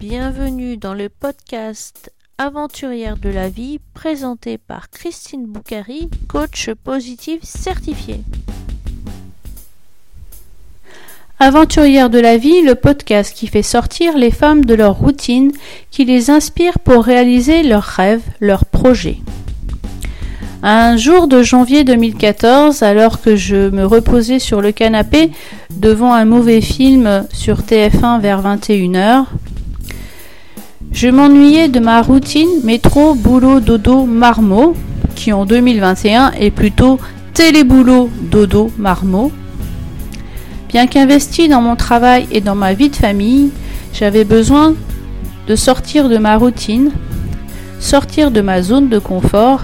Bienvenue dans le podcast Aventurière de la vie présenté par Christine Boucari, coach positive certifiée. Aventurière de la vie, le podcast qui fait sortir les femmes de leur routine, qui les inspire pour réaliser leurs rêves, leurs projets. Un jour de janvier 2014, alors que je me reposais sur le canapé devant un mauvais film sur TF1 vers 21h, je m'ennuyais de ma routine métro, boulot, dodo, marmot, qui en 2021 est plutôt téléboulot, dodo, marmot. Bien qu'investi dans mon travail et dans ma vie de famille, j'avais besoin de sortir de ma routine, sortir de ma zone de confort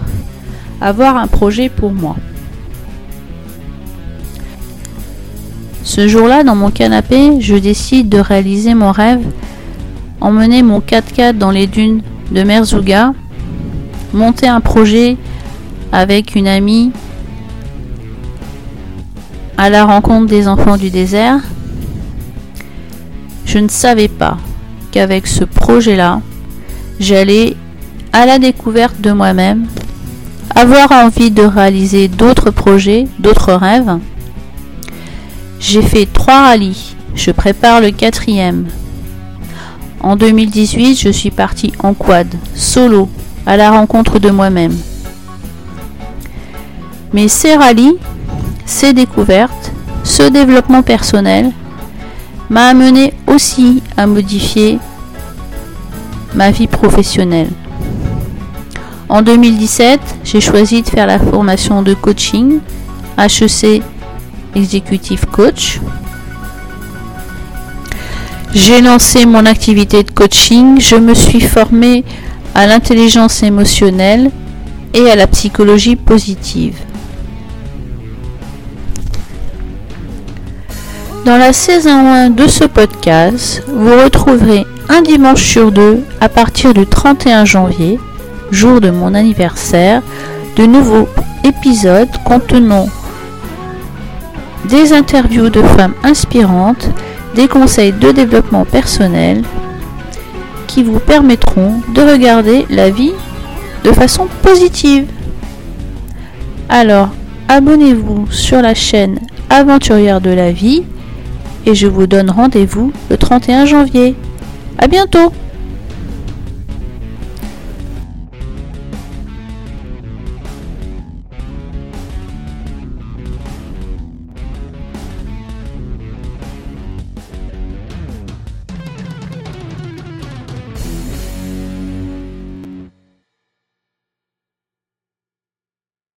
avoir un projet pour moi. Ce jour-là, dans mon canapé, je décide de réaliser mon rêve, emmener mon 4x4 dans les dunes de Merzouga, monter un projet avec une amie à la rencontre des enfants du désert. Je ne savais pas qu'avec ce projet-là, j'allais à la découverte de moi-même, avoir envie de réaliser d'autres projets, d'autres rêves. J'ai fait trois rallyes, je prépare le quatrième. En 2018, je suis partie en quad, solo, à la rencontre de moi-même. Mais ces rallyes, ces découvertes, ce développement personnel m'a amené aussi à modifier ma vie professionnelle. En 2017, j'ai choisi de faire la formation de coaching HEC Executive Coach. J'ai lancé mon activité de coaching, je me suis formée à l'intelligence émotionnelle et à la psychologie positive. Dans la saison 1 de ce podcast, vous retrouverez un dimanche sur deux à partir du 31 janvier jour de mon anniversaire, de nouveaux épisodes contenant des interviews de femmes inspirantes, des conseils de développement personnel qui vous permettront de regarder la vie de façon positive. Alors, abonnez-vous sur la chaîne Aventurière de la vie et je vous donne rendez-vous le 31 janvier. A bientôt